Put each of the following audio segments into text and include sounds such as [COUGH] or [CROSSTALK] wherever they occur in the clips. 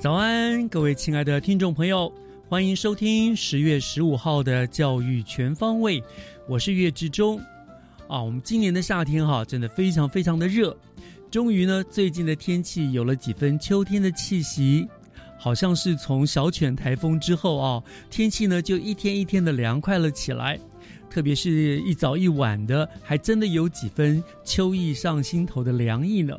早安，各位亲爱的听众朋友，欢迎收听十月十五号的教育全方位。我是岳志忠。啊，我们今年的夏天哈，真的非常非常的热。终于呢，最近的天气有了几分秋天的气息，好像是从小犬台风之后啊，天气呢就一天一天的凉快了起来。特别是一早一晚的，还真的有几分秋意上心头的凉意呢。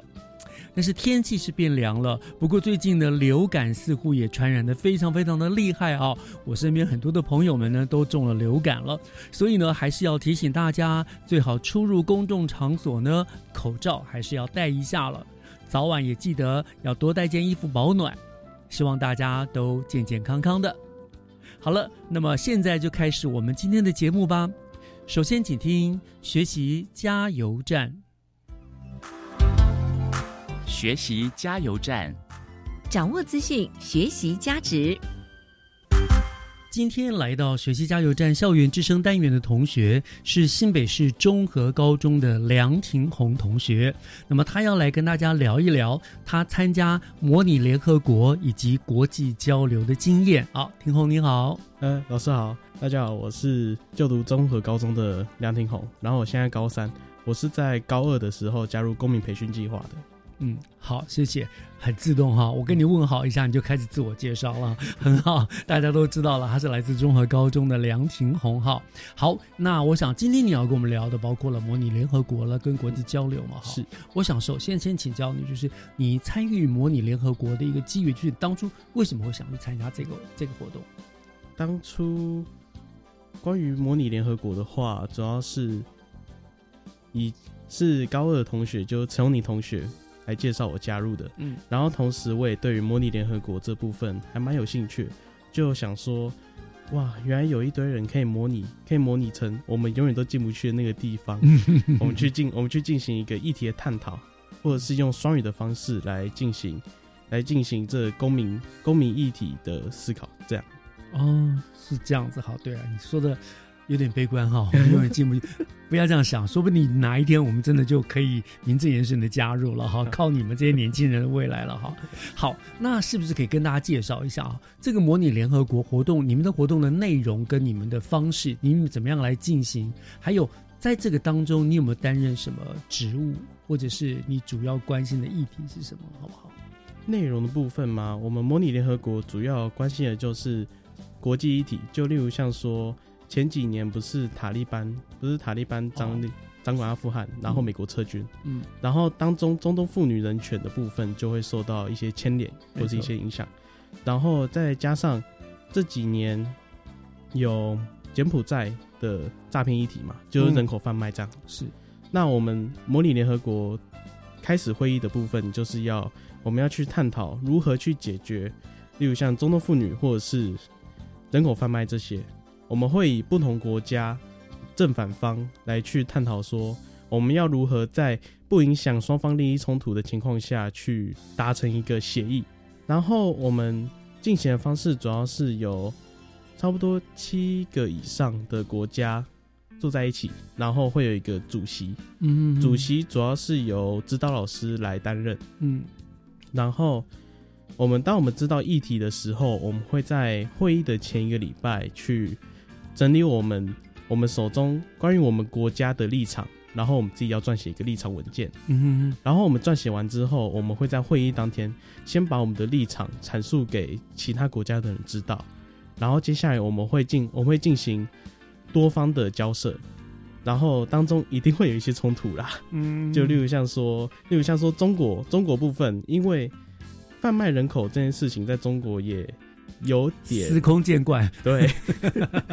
但是天气是变凉了，不过最近的流感似乎也传染的非常非常的厉害啊！我身边很多的朋友们呢都中了流感了，所以呢还是要提醒大家，最好出入公众场所呢口罩还是要戴一下了，早晚也记得要多带件衣服保暖。希望大家都健健康康的。好了，那么现在就开始我们今天的节目吧。首先，请听学习加油站。学习加油站，掌握资讯，学习加值。今天来到学习加油站校园之声单元的同学是新北市中和高中的梁庭红同学。那么他要来跟大家聊一聊他参加模拟联合国以及国际交流的经验。好，庭红你好，呃，老师好，大家好，我是就读中和高中的梁庭红，然后我现在高三，我是在高二的时候加入公民培训计划的。嗯，好，谢谢，很自动哈。我跟你问好一下，你就开始自我介绍了，[LAUGHS] 很好，大家都知道了，他是来自综合高中的梁廷红哈。好，那我想今天你要跟我们聊的，包括了模拟联合国了，跟国际交流嘛。是，我想首先先请教你，就是你参与模拟联合国的一个机遇，就是当初为什么会想去参加这个这个活动？当初关于模拟联合国的话，主要是以是高二的同学，就陈永妮同学。来介绍我加入的，嗯，然后同时我也对于模拟联合国这部分还蛮有兴趣，就想说，哇，原来有一堆人可以模拟，可以模拟成我们永远都进不去的那个地方，[LAUGHS] 我们去进，我们去进行一个议题的探讨，或者是用双语的方式来进行，来进行这公民公民议题的思考，这样，哦，是这样子，好，对啊，你说的。有点悲观哈，[LAUGHS] 永远进不去。不要这样想，说不定哪一天我们真的就可以名正言顺的加入了哈，靠你们这些年轻人的未来了哈。好，那是不是可以跟大家介绍一下啊？这个模拟联合国活动，你们的活动的内容跟你们的方式，你们怎么样来进行？还有在这个当中，你有没有担任什么职务，或者是你主要关心的议题是什么？好不好？内容的部分吗？我们模拟联合国主要关心的就是国际议题，就例如像说。前几年不是塔利班，不是塔利班掌掌管阿富汗，然后美国撤军，嗯，然后当中中东妇女人权的部分就会受到一些牵连或者一些影响，然后再加上这几年有柬埔寨的诈骗议题嘛，就是人口贩卖这样，是。那我们模拟联合国开始会议的部分，就是要我们要去探讨如何去解决，例如像中东妇女或者是人口贩卖这些。我们会以不同国家正反方来去探讨，说我们要如何在不影响双方利益冲突的情况下去达成一个协议。然后我们进行的方式主要是由差不多七个以上的国家坐在一起，然后会有一个主席，嗯，主席主要是由指导老师来担任，嗯，然后我们当我们知道议题的时候，我们会在会议的前一个礼拜去整理我们我们手中关于我们国家的立场，然后我们自己要撰写一个立场文件，嗯然后我们撰写完之后，我们会在会议当天先把我们的立场阐述给其他国家的人知道，然后接下来我们会进我们会进行多方的交涉，然后当中一定会有一些冲突啦，嗯，就例如像说，例如像说中国中国部分，因为贩卖人口这件事情在中国也有点司空见惯，对，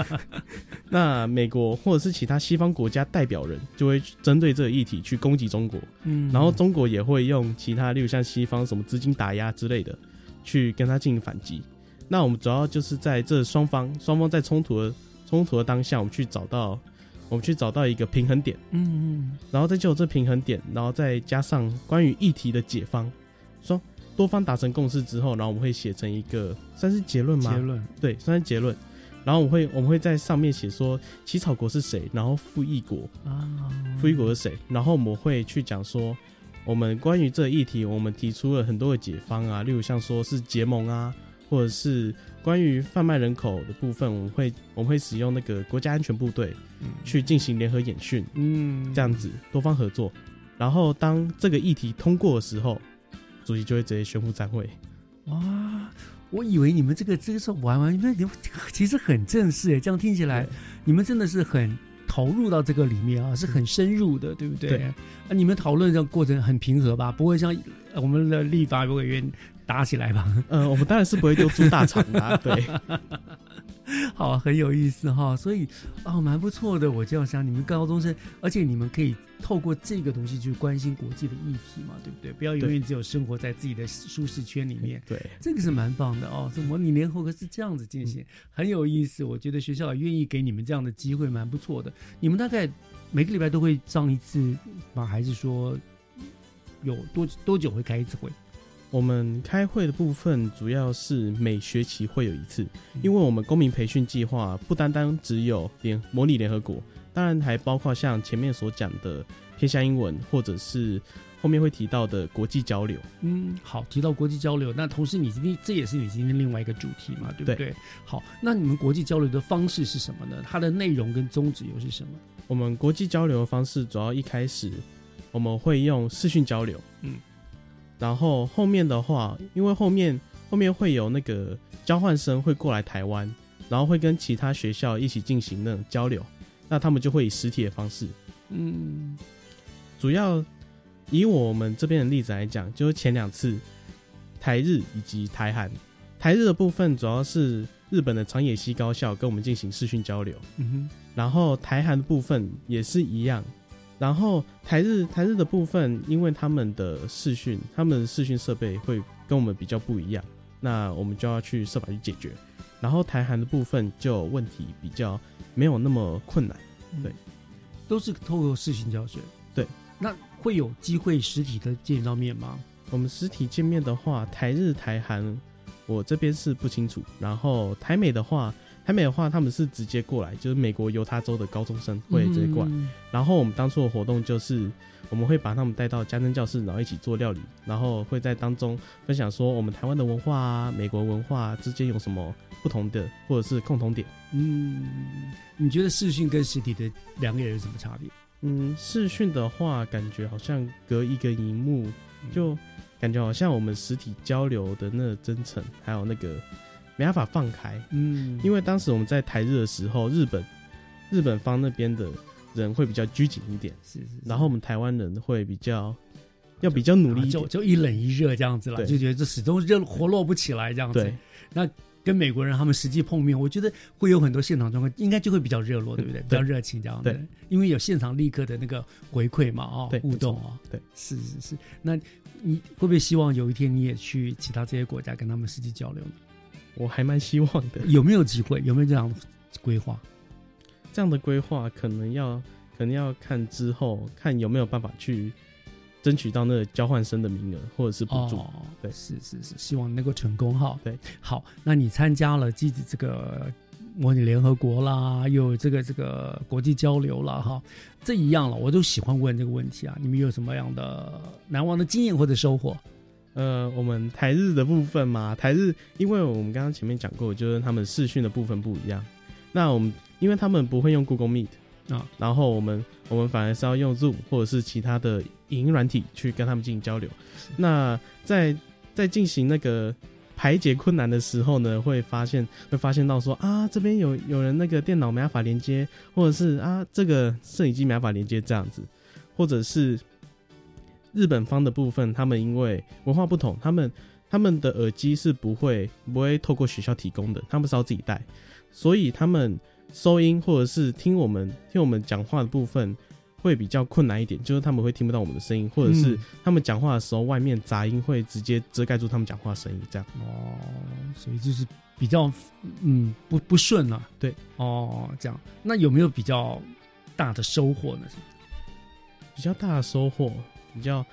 [LAUGHS] 那美国或者是其他西方国家代表人就会针对这个议题去攻击中国，嗯，然后中国也会用其他，例如像西方什么资金打压之类的，去跟他进行反击。那我们主要就是在这双方双方在冲突的冲突的当下，我们去找到我们去找到一个平衡点，嗯嗯。然后再就这平衡点，然后再加上关于议题的解方，说多方达成共识之后，然后我们会写成一个算是结论吗？结论，对，算是结论。然后我们会我们会在上面写说起草国是谁，然后复议国啊，复议国是谁，然后我们会去讲说我们关于这个议题，我们提出了很多的解方啊，例如像说是结盟啊，或者是关于贩卖人口的部分，我们会我们会使用那个国家安全部队去进行联合演训，嗯，这样子多方合作。然后当这个议题通过的时候，主席就会直接宣布散会。哇，我以为你们这个这个是玩玩，因为你们其实很正式诶，这样听起来你们真的是很投入到这个里面啊，是很深入的，对不对？对啊，你们讨论的过程很平和吧？不会像呃我们的立法委员打起来吧？呃，我们当然是不会丢猪大肠的、啊，对。[LAUGHS] [LAUGHS] 好，很有意思哈，所以哦，蛮不错的。我这样想，你们高中生，而且你们可以透过这个东西去关心国际的议题嘛，对不对？不要永远只有生活在自己的舒适圈里面。对，这个是蛮棒的哦。这模拟联合国是这样子进行，很有意思。我觉得学校也愿意给你们这样的机会，蛮不错的。你们大概每个礼拜都会上一次吗？还是说有多多久会开一次会？我们开会的部分主要是每学期会有一次，因为我们公民培训计划不单单只有联模拟联合国，当然还包括像前面所讲的偏向英文，或者是后面会提到的国际交流。嗯，好，提到国际交流，那同时你今天这也是你今天另外一个主题嘛，对不对？对好，那你们国际交流的方式是什么呢？它的内容跟宗旨又是什么？我们国际交流的方式主要一开始我们会用视讯交流，嗯，然后后面的话，因为后面后面会有那个交换生会过来台湾，然后会跟其他学校一起进行那种交流，那他们就会以实体的方式，嗯主要以我们这边的例子来讲，就是前两次台日以及台韩，台日的部分主要是日本的长野西高校跟我们进行视讯交流。嗯哼然后台韩的部分也是一样，然后台日台日的部分，因为他们的视讯，他们的视讯设备会跟我们比较不一样，那我们就要去设法去解决。然后台韩的部分就问题比较没有那么困难，哼，对，都是透过视讯教学。对，那会有机会实体的见到面吗？我们实体见面的话，台日台韩我这边是不清楚，然后台美的话。台美的话，他们是直接过来，就是美国犹他州的高中生会直接过来，嗯然后我们当初的活动就是，我们会把他们带到家政教室，然后一起做料理，然后会在当中分享说我们台湾的文化啊、美国文化、啊、之间有什么不同的，或者是共同点。嗯，你觉得视讯跟实体的两个人有什么差别？嗯，视讯的话，感觉好像隔一个荧幕，就感觉好像我们实体交流的那个真诚，还有那个没办法放开。嗯，因为当时我们在台日的时候，日本日本方那边的人会比较拘谨一点。是是是然后我们台湾人会比较要比较努力一点，就就一冷一热这样子了，对就觉得这始终热活络不起来这样子。对，跟美国人他们实际碰面，我觉得会有很多现场状况，应该就会比较热络，对不对？比较热情这样子对，因为有现场立刻的那个回馈嘛，哦对，互动哦，对，是是是。那你会不会希望有一天你也去其他这些国家跟他们实际交流呢？我还蛮希望的。有没有机会？有没有这样的规划？这样的规划可能要可能要看之后看有没有办法去争取到那个交换生的名额或者是补助。哦，对是是是，希望能够成功哈。对，好，那你参加了自己这个模拟联合国啦，又有这个这个国际交流啦，哈，这一样了，我都喜欢问这个问题啊。你们有什么样的难忘的经验或者收获？呃，我们台日的部分嘛，台日，因为我们刚刚前面讲过，就是他们视讯的部分不一样。那我们因为他们不会用 Google Meet 啊，然后我们我们反而是要用 Zoom 或者是其他的影音软体去跟他们进行交流。那在在进行那个排解困难的时候呢，会发现会发现到说啊，这边有有人那个电脑没办法连接，或者是啊这个摄影机没办法连接这样子，或者是。日本方的部分，他们因为文化不同，他们他们的耳机是不会不会透过学校提供的，他们是要自己带，所以他们收音或者是听我们听我们讲话的部分会比较困难一点，就是他们会听不到我们的声音，或者是他们讲话的时候外面杂音会直接遮盖住他们讲话声音，这样哦，所以就是比较嗯不不顺啊，对哦这样，那有没有比较大的收获呢？比较大的收获。比较，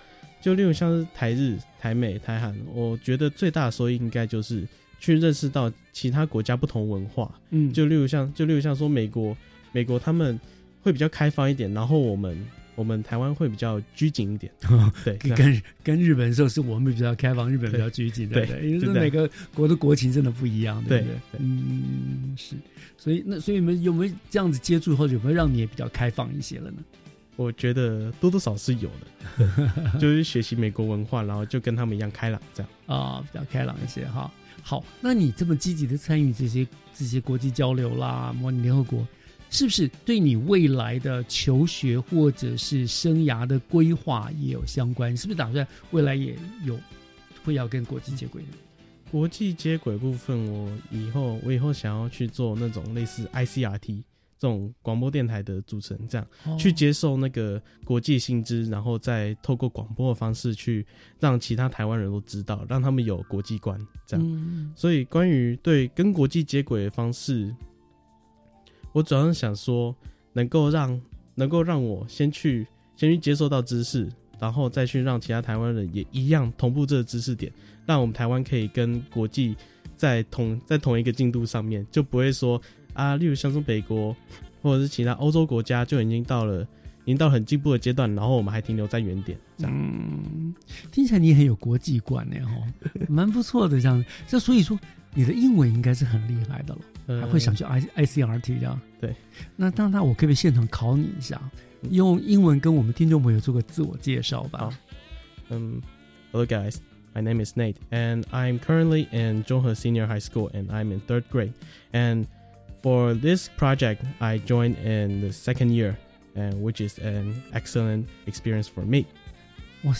就例如像是台日、台美、台韩，我觉得最大的收益应该就是去认识到其他国家不同文化。嗯，就例如像，就例如像说美国，美国他们会比较开放一点，然后我们我们台湾会比较拘谨一点。[LAUGHS] 对，跟跟日本的时候是我们比较开放，日本比较拘谨，对对？因为每个国的国情真的不一样，对不对？嗯，是。所以那所以你们有没有这样子接触，或者有没有让你也比较开放一些了呢？我觉得多多少是有的，[LAUGHS] 就是学习美国文化，然后就跟他们一样开朗，这样啊，比较开朗一些哈。好，那你这么积极的参与这些这些国际交流啦，模拟联合国，是不是对你未来的求学或者是生涯的规划也有相关？是不是打算未来也有会要跟国际接轨呢？国际接轨部分，我以后我以后想要去做那种类似 ICRT。这种广播电台的主持人，这样去接受那个国际薪资，然后再透过广播的方式去让其他台湾人都知道，让他们有国际观，这样。所以关于对跟国际接轨的方式，我主要是想说，能够让能够让我先去先去接受到知识，然后再去让其他台湾人也一样同步这个知识点，让我们台湾可以跟国际在同在同一个进度上面，就不会说。啊，例如像是北国，或者是其他欧洲国家，就已经到了，已经到很进步的阶段，然后我们还停留在原点。嗯，听起来你很有国际观呢，哈，蛮不错的这样。这所以说，你的英文应该是很厉害的了，还会想去 I I C R T 这样。对，那当然，我可不可以现场考你一下，用英文跟我们听众朋友做个自我介绍吧。嗯，Hello guys, my name is Nate, and I'm currently in Zhonghe Senior High School, and I'm in third grade, and For this project, I joined in the second year, and which is an excellent experience for me. 我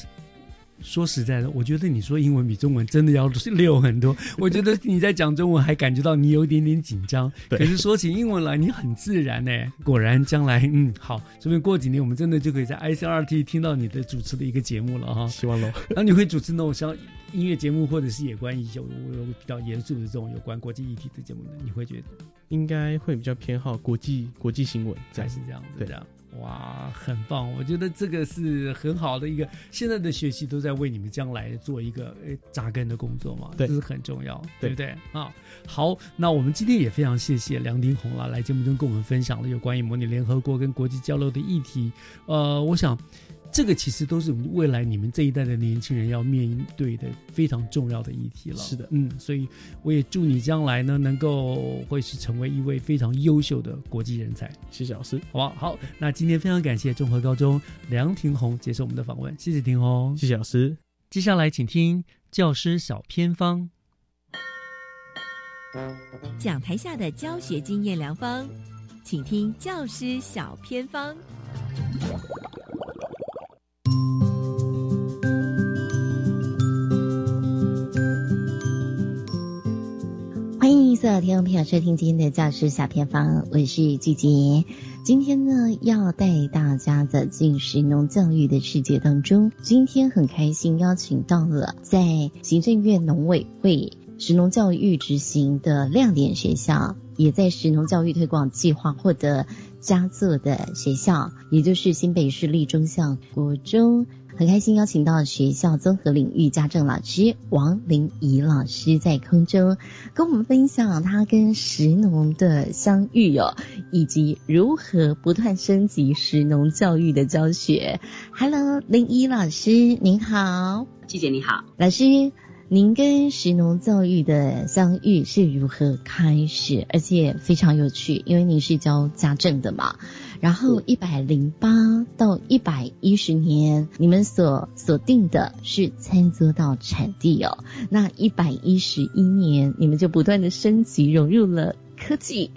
说实在的，我觉得你说英文比中文真的要溜很多。[LAUGHS] 我觉得你在讲中文还感觉到你有一点点紧张，可是说起英文来你很自然呢。果然，将来嗯好，说不定过几年我们真的就可以在 ICRT 听到你的主持的一个节目了哈。希望喽。那你会主持那种像？音乐节目或者是有关有有比较严肃的这种有关国际议题的节目呢？你会觉得应该会比较偏好国际国际新闻，才是这样子。对，哇，很棒！我觉得这个是很好的一个现在的学习都在为你们将来做一个诶扎根的工作嘛，这是很重要，对不对啊？好，那我们今天也非常谢谢梁丁红啊，来节目中跟我们分享了有关于模拟联合国跟国际交流的议题。呃，我想。这个其实都是未来你们这一代的年轻人要面对的非常重要的议题了。是的，嗯，所以我也祝你将来呢能够会是成为一位非常优秀的国际人才。谢谢老师，好不好？好，那今天非常感谢综合高中梁庭红接受我们的访问，谢谢廷红，谢谢老师。接下来请听教师小偏方，讲台下的教学经验良方，请听教师小偏方。欢迎所有听众朋友收听今天的教师小偏方，我是季杰。今天呢，要带大家走进实农教育的世界当中。今天很开心邀请到了在行政院农委会实农教育执行的亮点学校，也在实农教育推广计划获得佳作的学校，也就是新北市立中校国中。很开心邀请到学校综合领域家政老师王玲仪老师在空中跟我们分享他跟石农的相遇哦，以及如何不断升级石农教育的教学。Hello，玲仪老师您好，季姐你好，老师。您跟石农教育的相遇是如何开始？而且非常有趣，因为您是教家政的嘛。然后一百零八到一百一十年，你们所锁定的是餐桌到产地哦。那一百一十一年，你们就不断的升级，融入了科技。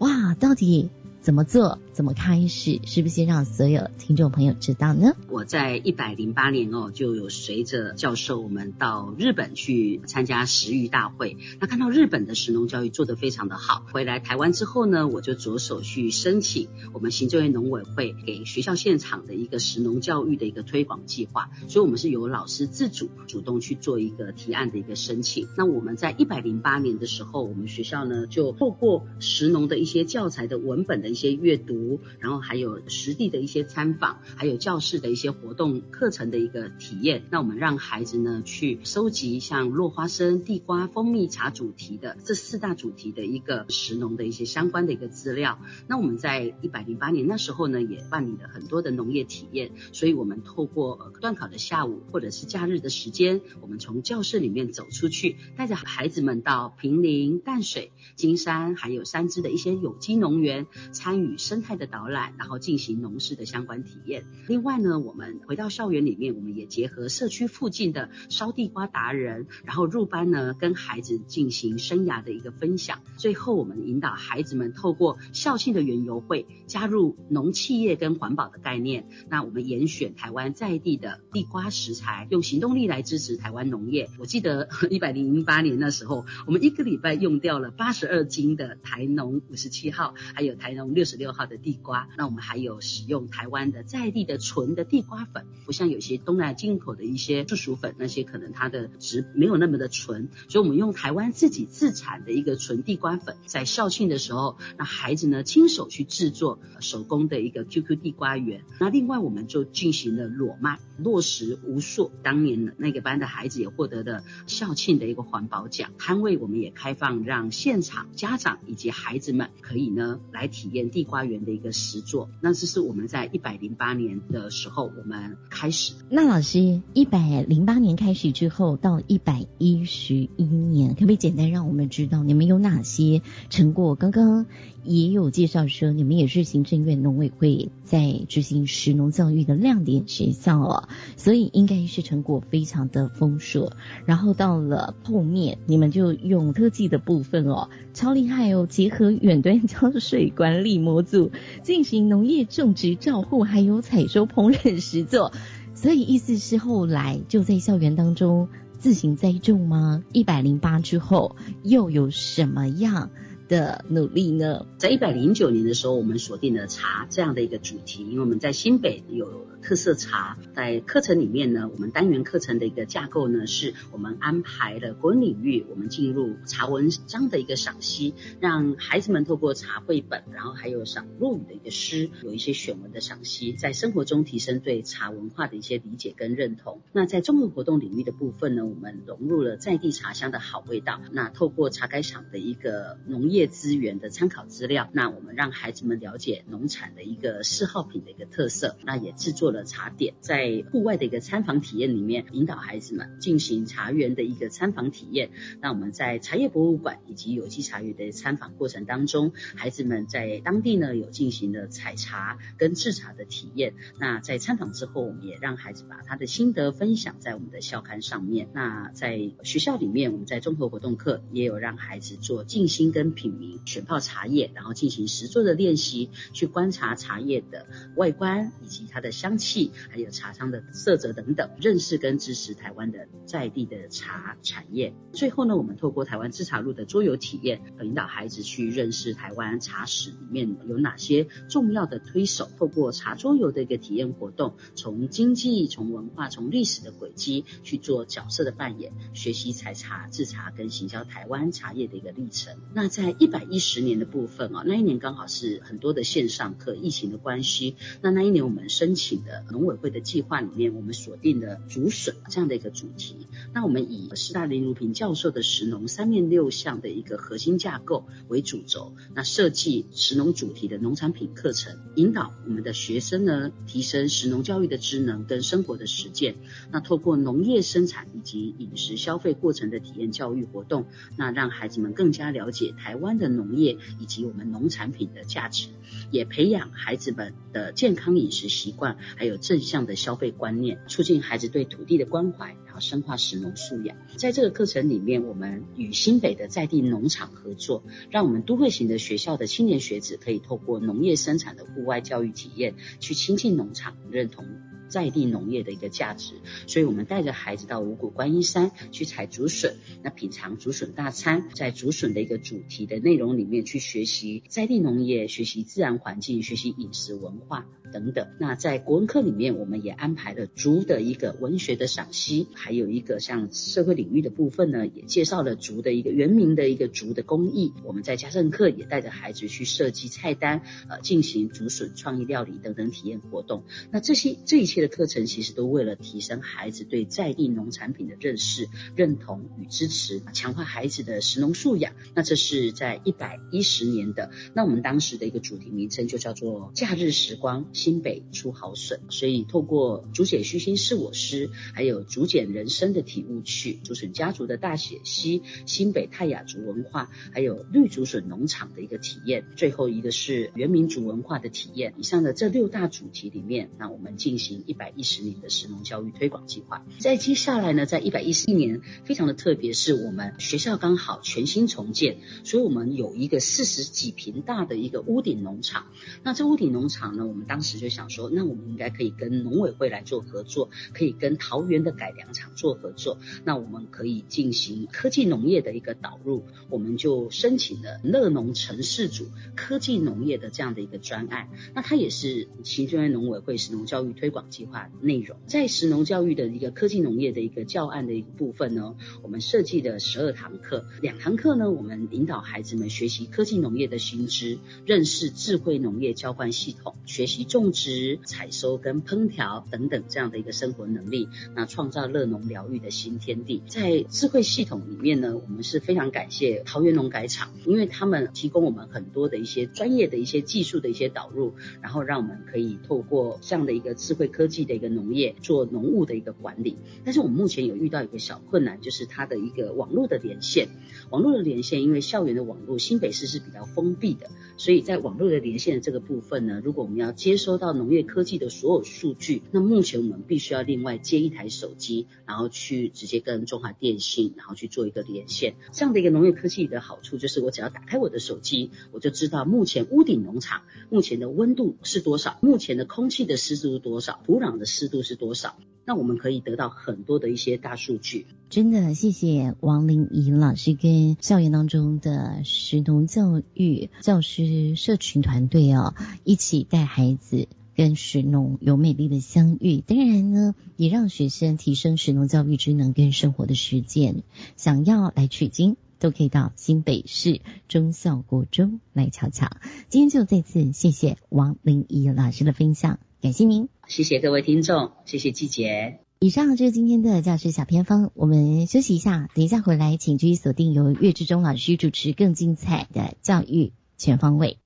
哇，到底？怎么做？怎么开始？是不是先让所有听众朋友知道呢？我在一百零八年哦，就有随着教授我们到日本去参加食育大会。那看到日本的食农教育做得非常的好，回来台湾之后呢，我就着手去申请我们行政院农委会给学校现场的一个食农教育的一个推广计划。所以，我们是由老师自主主动去做一个提案的一个申请。那我们在一百零八年的时候，我们学校呢就透过食农的一些教材的文本的。一些阅读，然后还有实地的一些参访，还有教室的一些活动课程的一个体验。那我们让孩子呢去收集像落花生、地瓜、蜂蜜茶主题的这四大主题的一个食农的一些相关的一个资料。那我们在一百零八年那时候呢，也办理了很多的农业体验。所以我们透过断考的下午或者是假日的时间，我们从教室里面走出去，带着孩子们到平林、淡水、金山还有三支的一些有机农园。参与生态的导览，然后进行农事的相关体验。另外呢，我们回到校园里面，我们也结合社区附近的烧地瓜达人，然后入班呢，跟孩子进行生涯的一个分享。最后，我们引导孩子们透过校庆的园游会，加入农企业跟环保的概念。那我们严选台湾在地的地瓜食材，用行动力来支持台湾农业。我记得一百零八年那时候，我们一个礼拜用掉了八十二斤的台农五十七号，还有台农。六十六号的地瓜，那我们还有使用台湾的在地的纯的地瓜粉，不像有些东南亚进口的一些树薯粉，那些可能它的值没有那么的纯，所以我们用台湾自己自产的一个纯地瓜粉，在校庆的时候，让孩子呢亲手去制作手工的一个 QQ 地瓜圆。那另外我们就进行了裸卖，落实无数，当年那个班的孩子也获得了校庆的一个环保奖。摊位我们也开放，让现场家长以及孩子们可以呢来体验。地花园的一个实作，那这是我们在一百零八年的时候我们开始。那老师，一百零八年开始之后到一百一十一年，可不可以简单让我们知道你们有哪些成果？刚刚也有介绍说，你们也是行政院农委会在执行食农教育的亮点学校哦，所以应该是成果非常的丰硕。然后到了后面，你们就用科技的部分哦，超厉害哦，结合远端浇水管理。模组进行农业种植照护，还有采收烹饪实作，所以意思是后来就在校园当中自行栽种吗？一百零八之后又有什么样？的努力呢，在一百零九年的时候，我们锁定了茶这样的一个主题，因为我们在新北有特色茶，在课程里面呢，我们单元课程的一个架构呢，是我们安排了国文领域，我们进入茶文章的一个赏析，让孩子们透过茶绘本，然后还有赏落语的一个诗，有一些选文的赏析，在生活中提升对茶文化的一些理解跟认同。那在综合活动领域的部分呢，我们融入了在地茶香的好味道，那透过茶改厂的一个农业。资源的参考资料，那我们让孩子们了解农产的一个嗜好品的一个特色，那也制作了茶点，在户外的一个参访体验里面，引导孩子们进行茶园的一个参访体验。那我们在茶叶博物馆以及有机茶园的参访过程当中，孩子们在当地呢有进行了采茶跟制茶的体验。那在参访之后，我们也让孩子把他的心得分享在我们的校刊上面。那在学校里面，我们在综合活动课也有让孩子做静心跟品茗。选泡茶叶，然后进行实作的练习，去观察茶叶的外观以及它的香气，还有茶汤的色泽等等，认识跟支持台湾的在地的茶产业。最后呢，我们透过台湾制茶路的桌游体验，引导孩子去认识台湾茶史里面有哪些重要的推手。透过茶桌游的一个体验活动，从经济、从文化、从历史的轨迹去做角色的扮演，学习采茶、制茶跟行销台湾茶叶的一个历程。那在一百一十年的部分啊，那一年刚好是很多的线上课，疫情的关系，那那一年我们申请的农委会的计划里面，我们锁定的竹笋这样的一个主题。那我们以师大林如平教授的食农三面六项的一个核心架构为主轴，那设计食农主题的农产品课程，引导我们的学生呢提升食农教育的职能跟生活的实践。那透过农业生产以及饮食消费过程的体验教育活动，那让孩子们更加了解台湾的农业以及我们农产品的价值，也培养孩子们的健康饮食习惯，还有正向的消费观念，促进孩子对土地的关怀，然后深化食农素养。在这个课程里面，我们与新北的在地农场合作，让我们都会型的学校的青年学子可以透过农业生产的户外教育体验，去亲近农场，认同。在地农业的一个价值，所以我们带着孩子到五谷观音山去采竹笋，那品尝竹笋大餐，在竹笋的一个主题的内容里面去学习在地农业，学习自然环境，学习饮食文化等等。那在国文课里面，我们也安排了竹的一个文学的赏析，还有一个像社会领域的部分呢，也介绍了竹的一个原名的一个竹的工艺。我们在家政课也带着孩子去设计菜单，呃，进行竹笋创意料理等等体验活动。那这些这一切。的课程其实都为了提升孩子对在地农产品的认识、认同与支持，强化孩子的食农素养。那这是在一百一十年的，那我们当时的一个主题名称就叫做“假日时光新北出好笋”。所以透过竹简虚心是我师，还有竹简人生的体悟趣、竹笋家族的大写溪、新北泰雅族文化，还有绿竹笋农场的一个体验，最后一个是原民族文化的体验。以上的这六大主题里面，那我们进行。一百一十年的石农教育推广计划，在接下来呢，在一百一十一年，非常的特别，是我们学校刚好全新重建，所以我们有一个四十几平大的一个屋顶农场。那这屋顶农场呢，我们当时就想说，那我们应该可以跟农委会来做合作，可以跟桃园的改良厂做合作，那我们可以进行科技农业的一个导入，我们就申请了乐农城市组科技农业的这样的一个专案。那它也是行政院农委会石农教育推广。计计划内容在石农教育的一个科技农业的一个教案的一个部分呢，我们设计的十二堂课，两堂课呢，我们引导孩子们学习科技农业的新知，认识智慧农业浇灌系统，学习种植、采收跟烹调等等这样的一个生活能力，那创造乐农疗愈的新天地。在智慧系统里面呢，我们是非常感谢桃园农改厂，因为他们提供我们很多的一些专业的一些技术的一些导入，然后让我们可以透过这样的一个智慧科。科技的一个农业做农务的一个管理，但是我们目前有遇到一个小困难，就是它的一个网络的连线。网络的连线，因为校园的网络新北市是比较封闭的，所以在网络的连线的这个部分呢，如果我们要接收到农业科技的所有数据，那目前我们必须要另外接一台手机，然后去直接跟中华电信，然后去做一个连线。这样的一个农业科技的好处就是，我只要打开我的手机，我就知道目前屋顶农场目前的温度是多少，目前的空气的湿度是多少。土壤的湿度是多少？那我们可以得到很多的一些大数据。真的，谢谢王玲怡老师跟校园当中的石农教育教师社群团队哦，一起带孩子跟石农有美丽的相遇。当然呢，也让学生提升石农教育职能跟生活的实践。想要来取经，都可以到新北市中校国中来瞧瞧。今天就再次谢谢王玲怡老师的分享。感谢您，谢谢各位听众，谢谢季姐。以上就是今天的教师小偏方，我们休息一下，等一下回来，请继续锁定由岳志忠老师主持更精彩的教育全方位。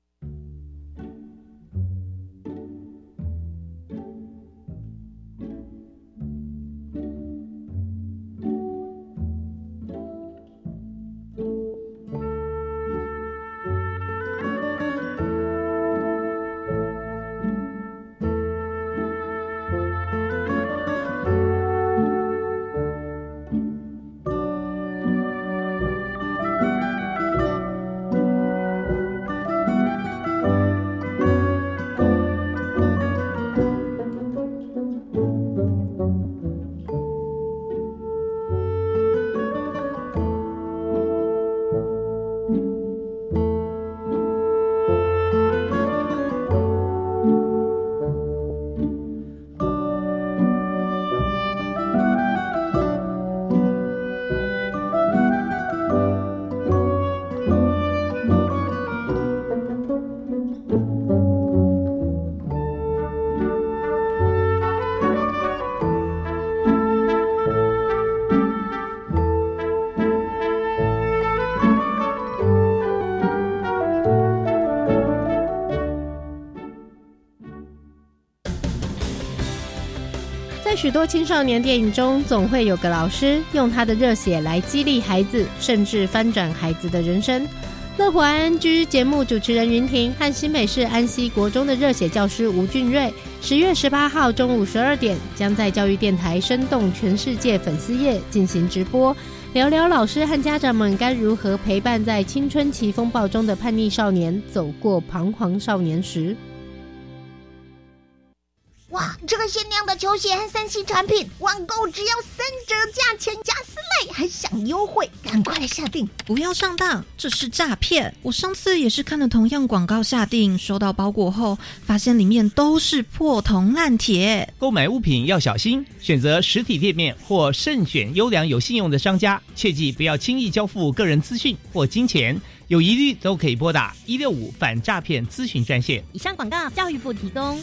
许多青少年电影中，总会有个老师用他的热血来激励孩子，甚至翻转孩子的人生。乐活安居节目主持人云婷和新北市安溪国中的热血教师吴俊瑞，十月十八号中午十二点，将在教育电台生动全世界粉丝页进行直播，聊聊老师和家长们该如何陪伴在青春期风暴中的叛逆少年走过彷徨少年时。哇，这个限量的球鞋和三 C 产品，网购只要三折价钱加四类，还享优惠，赶快来下定！不要上当，这是诈骗！我上次也是看了同样广告下定，收到包裹后，发现里面都是破铜烂铁。购买物品要小心，选择实体店面或慎选优良有信用的商家，切记不要轻易交付个人资讯或金钱。有疑虑都可以拨打一六五反诈骗咨询专线。以上广告，教育部提供。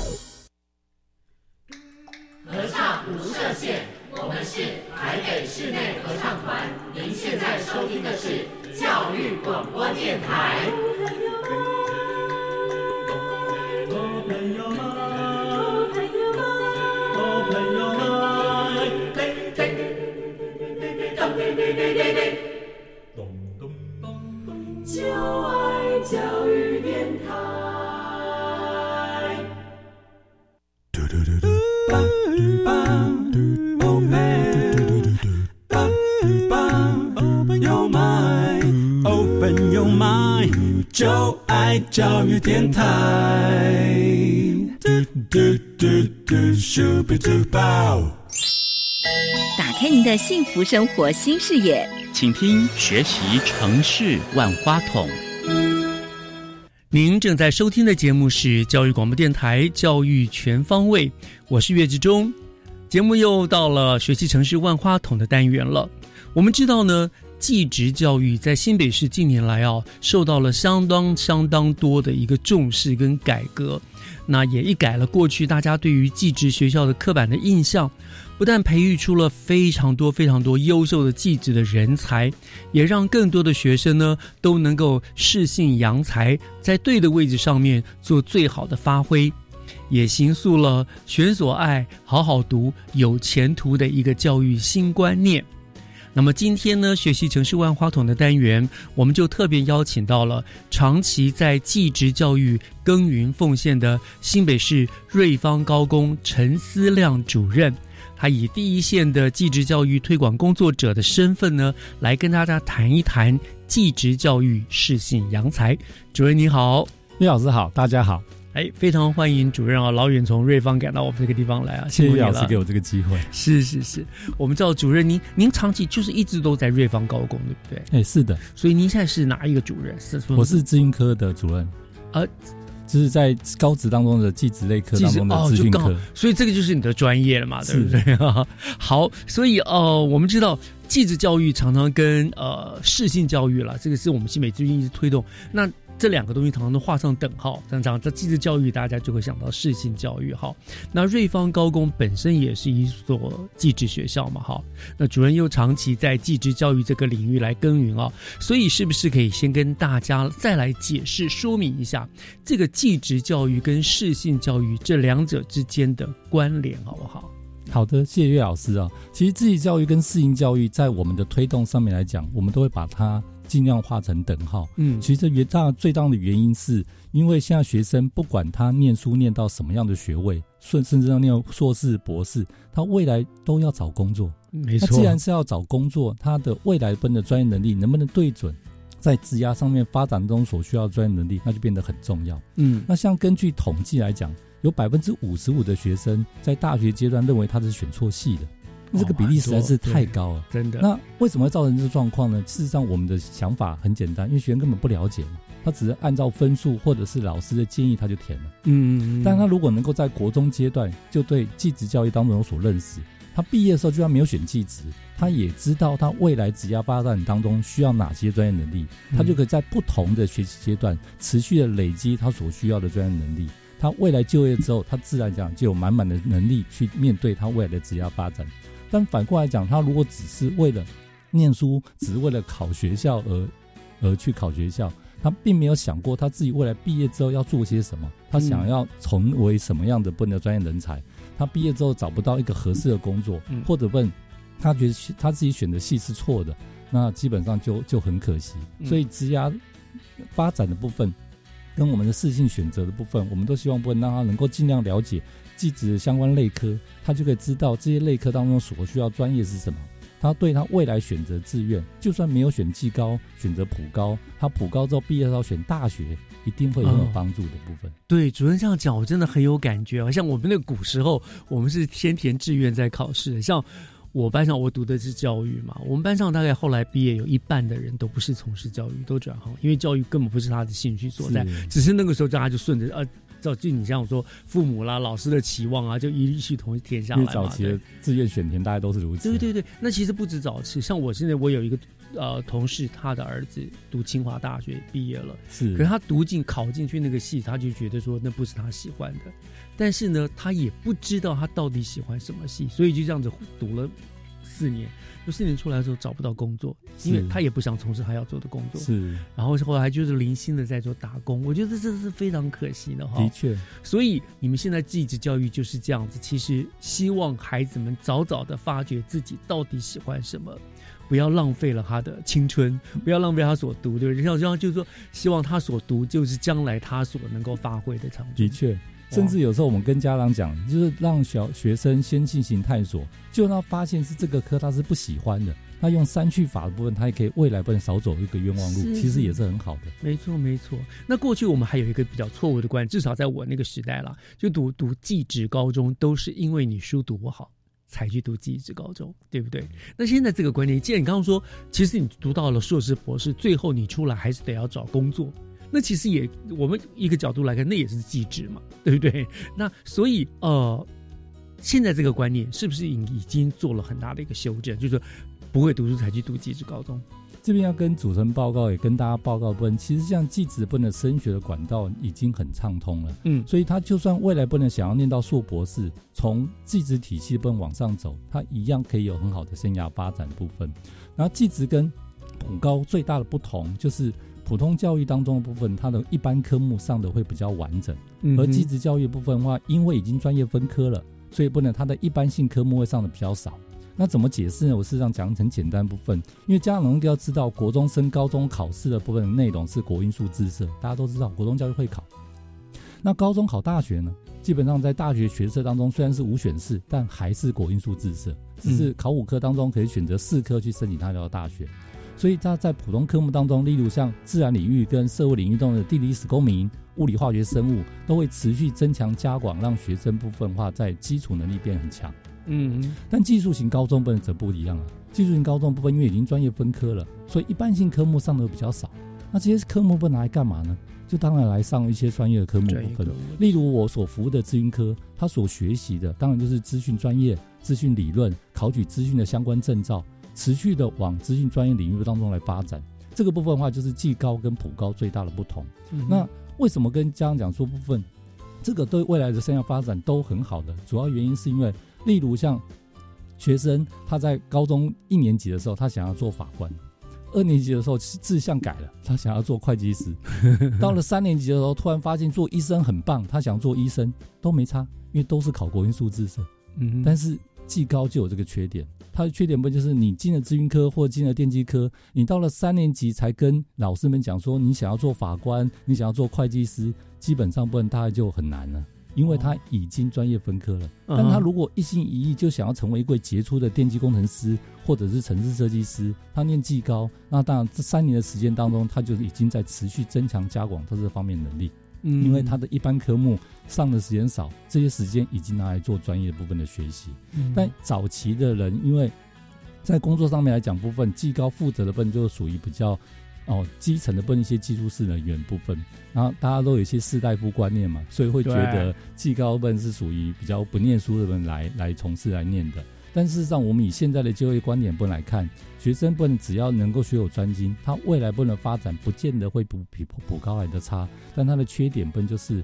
广播电台。就爱教育电台。就爱教育电台。打开您的幸福生活新视野，请听学习城市万花筒。您正在收听的节目是教育广播电台《教育全方位》，我是岳志忠。节目又到了学习城市万花筒的单元了。我们知道呢。技职教育在新北市近年来啊，受到了相当相当多的一个重视跟改革，那也一改了过去大家对于技职学校的刻板的印象，不但培育出了非常多非常多优秀的技职的人才，也让更多的学生呢都能够适性扬才，在对的位置上面做最好的发挥，也形塑了选所爱、好好读、有前途的一个教育新观念。那么今天呢，学习城市万花筒的单元，我们就特别邀请到了长期在技职教育耕耘奉献的新北市瑞芳高工陈思亮主任，他以第一线的技职教育推广工作者的身份呢，来跟大家谈一谈技职教育适性扬才。主任你好，叶老师好，大家好。哎，非常欢迎主任啊！老远从瑞芳赶到我们这个地方来啊，谢谢老师给我这个机会。是是是，我们知道主任您您长期就是一直都在瑞芳高工，对不对？哎，是的。所以您现在是哪一个主任？是我是资讯科的主任啊，就是在高职当中的技职类科当中的资讯科。所以这个就是你的专业了嘛，对不对？[LAUGHS] 好，所以呃，我们知道技职教育常常跟呃适性教育了，这个是我们新美最近一直推动那。这两个东西常常都画上等号，常常，在技职教育，大家就会想到适性教育。哈，那瑞芳高工本身也是一所技职学校嘛，哈。那主任又长期在技职教育这个领域来耕耘啊，所以是不是可以先跟大家再来解释说明一下这个技职教育跟适性教育这两者之间的关联，好不好？好的，谢谢岳老师啊。其实，技职教育跟适性教育在我们的推动上面来讲，我们都会把它。尽量画成等号。嗯，其实原大最大的原因是因为现在学生不管他念书念到什么样的学位，甚甚至要念硕士、博士，他未来都要找工作。没错，他既然是要找工作，他的未来分的专业能力能不能对准在职涯上面发展中所需要专业能力，那就变得很重要。嗯，那像根据统计来讲，有百分之五十五的学生在大学阶段认为他是选错系的。这个比例实在是太高了，真的。那为什么会造成这个状况呢？事实上，我们的想法很简单，因为学生根本不了解嘛。他只是按照分数或者是老师的建议他就填了。嗯，但他如果能够在国中阶段就对技职教育当中有所认识，他毕业的时候就算没有选技职，他也知道他未来职业发展当中需要哪些专业能力，他就可以在不同的学习阶段持续的累积他所需要的专业能力。他未来就业之后，他自然讲就有满满的能力去面对他未来的职业发展。但反过来讲，他如果只是为了念书，只是为了考学校而而去考学校，他并没有想过他自己未来毕业之后要做些什么，他想要成为什么样的不能专业人才。他毕业之后找不到一个合适的工作，或者问他觉得他自己选的系是错的，那基本上就就很可惜。所以职涯发展的部分。跟我们的适性选择的部分，我们都希望不能让他能够尽量了解技职相关类科，他就可以知道这些类科当中所需要专业是什么。他对他未来选择志愿，就算没有选技高，选择普高，他普高之后毕业之后选大学，一定会很有帮助的部分。对，主任这样讲，我真的很有感觉啊！像我们那个古时候，我们是先填志愿再考试，像。我班上我读的是教育嘛，我们班上大概后来毕业有一半的人都不是从事教育，都转行，因为教育根本不是他的兴趣所在，只是那个时候大家就顺着呃，照就你像我说父母啦、老师的期望啊，就一系统填下来嘛。早期的志愿选填大家都是如此。对对对，那其实不止早期，像我现在我有一个呃同事，他的儿子读清华大学毕业了，是，可是他读进考进去那个系，他就觉得说那不是他喜欢的。但是呢，他也不知道他到底喜欢什么系，所以就这样子读了四年。就四年出来的时候找不到工作，因为他也不想从事他要做的工作。是，然后后来就是零星的在做打工。我觉得这是非常可惜的哈。的确，所以你们现在继职教育就是这样子，其实希望孩子们早早的发掘自己到底喜欢什么，不要浪费了他的青春，不要浪费他所读，对不对？像这样就是说，希望他所读就是将来他所能够发挥的场的确。甚至有时候我们跟家长讲，就是让小学生先进行探索，就他发现是这个科他是不喜欢的，他用删去法的部分，他也可以未来不能少走一个冤枉路，其实也是很好的。没错，没错。那过去我们还有一个比较错误的观念，至少在我那个时代啦，就读读技职高中都是因为你书读不好才去读技职高中，对不对？那现在这个观念，既然你刚刚说，其实你读到了硕士博士，最后你出来还是得要找工作。那其实也，我们一个角度来看，那也是机制嘛，对不对？那所以呃，现在这个观念是不是已已经做了很大的一个修正？就是不会读书才去读技职高中。这边要跟主持人报告，也跟大家报告，不，其实像技职不能升学的管道已经很畅通了。嗯，所以他就算未来不能想要念到硕博士，从技职体系不能往上走，他一样可以有很好的生涯发展部分。然后技职跟普高最大的不同就是。普通教育当中的部分，它的一般科目上的会比较完整，而教育部分的话，因为已经专业分科了，所以不能它的一般性科目会上的比较少。那怎么解释呢？我事实上讲很简单部分，因为家长要知道，国中升高中考试的部分内容是国英数自社，大家都知道国中教育会考。那高中考大学呢？基本上在大学学测当中虽然是五选四，但还是国英数自社，只是考五科当中可以选择四科去申请他的大学。所以他在普通科目当中，例如像自然领域跟社会领域中的地理史公民、物理化学生物，都会持续增强加广，让学生部分化在基础能力变很强。嗯，但技术型高中部分则不一样了。技术型高中部分因为已经专业分科了，所以一般性科目上的比较少。那这些科目不拿来干嘛呢？就当然来上一些专业的科目部分。例如我所服务的资讯科，他所学习的当然就是资讯专业、资讯理论、考取资讯的相关证照。持续的往资讯专业领域当中来发展，这个部分的话就是技高跟普高最大的不同。那为什么跟家长讲说部分，这个对未来的生涯发展都很好的？主要原因是因为，例如像学生他在高中一年级的时候，他想要做法官；二年级的时候志向改了，他想要做会计师；[LAUGHS] 到了三年级的时候，突然发现做医生很棒，他想做医生，都没差，因为都是考国英数自社。嗯，但是技高就有这个缺点。它的缺点不就是你进了资讯科或进了电机科，你到了三年级才跟老师们讲说你想要做法官，你想要做会计师，基本上不然大概就很难了，因为他已经专业分科了。但他如果一心一意就想要成为一位杰出的电机工程师或者是城市设计师，他念技高，那当然这三年的时间当中，他就已经在持续增强加广他这方面能力。嗯，因为他的一般科目上的时间少，这些时间已经拿来做专业部分的学习。但早期的人，因为在工作上面来讲，部分技高负责的部分就属于比较，哦，基层的部分一些技术式人员部分，然后大家都有一些士大夫观念嘛，所以会觉得技高分是属于比较不念书的人来来从事来念的。但事实上，我们以现在的就业观点不来看，学生不能只要能够学有专精，他未来不能发展，不见得会比比普普高来的差。但他的缺点不就是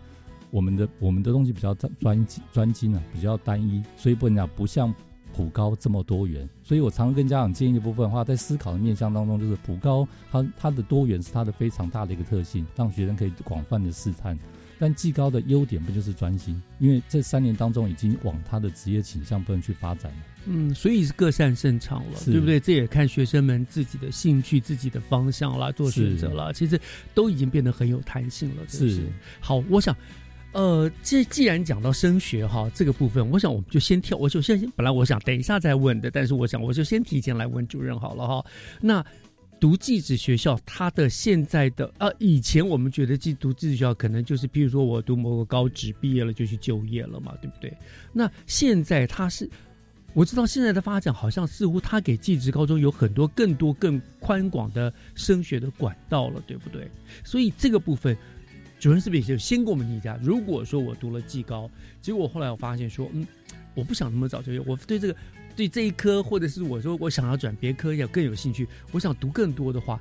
我们的我们的东西比较专专专精啊，比较单一，所以不能讲不像。普高这么多元，所以我常跟家长建议的部分的话，在思考的面向当中，就是普高它它的多元是它的非常大的一个特性，让学生可以广泛的试探。但技高的优点不就是专心？因为这三年当中已经往他的职业倾向部分去发展了。嗯，所以是各擅擅长了，对不对？这也看学生们自己的兴趣、自己的方向啦，做选择了。其实都已经变得很有弹性了。是好，我想。呃，既既然讲到升学哈这个部分，我想我们就先跳。我就先本来我想等一下再问的，但是我想我就先提前来问主任好了哈。那读寄宿学校，它的现在的呃，以前我们觉得寄读寄宿学校可能就是，比如说我读某个高职毕业了就去就业了嘛，对不对？那现在它是，我知道现在的发展好像似乎他给寄职高中有很多更多更宽广的升学的管道了，对不对？所以这个部分。主任是不是也就先给我们提一下？如果说我读了技高，结果后来我发现说，嗯，我不想那么早就业，我对这个对这一科，或者是我说我想要转别科要更有兴趣，我想读更多的话，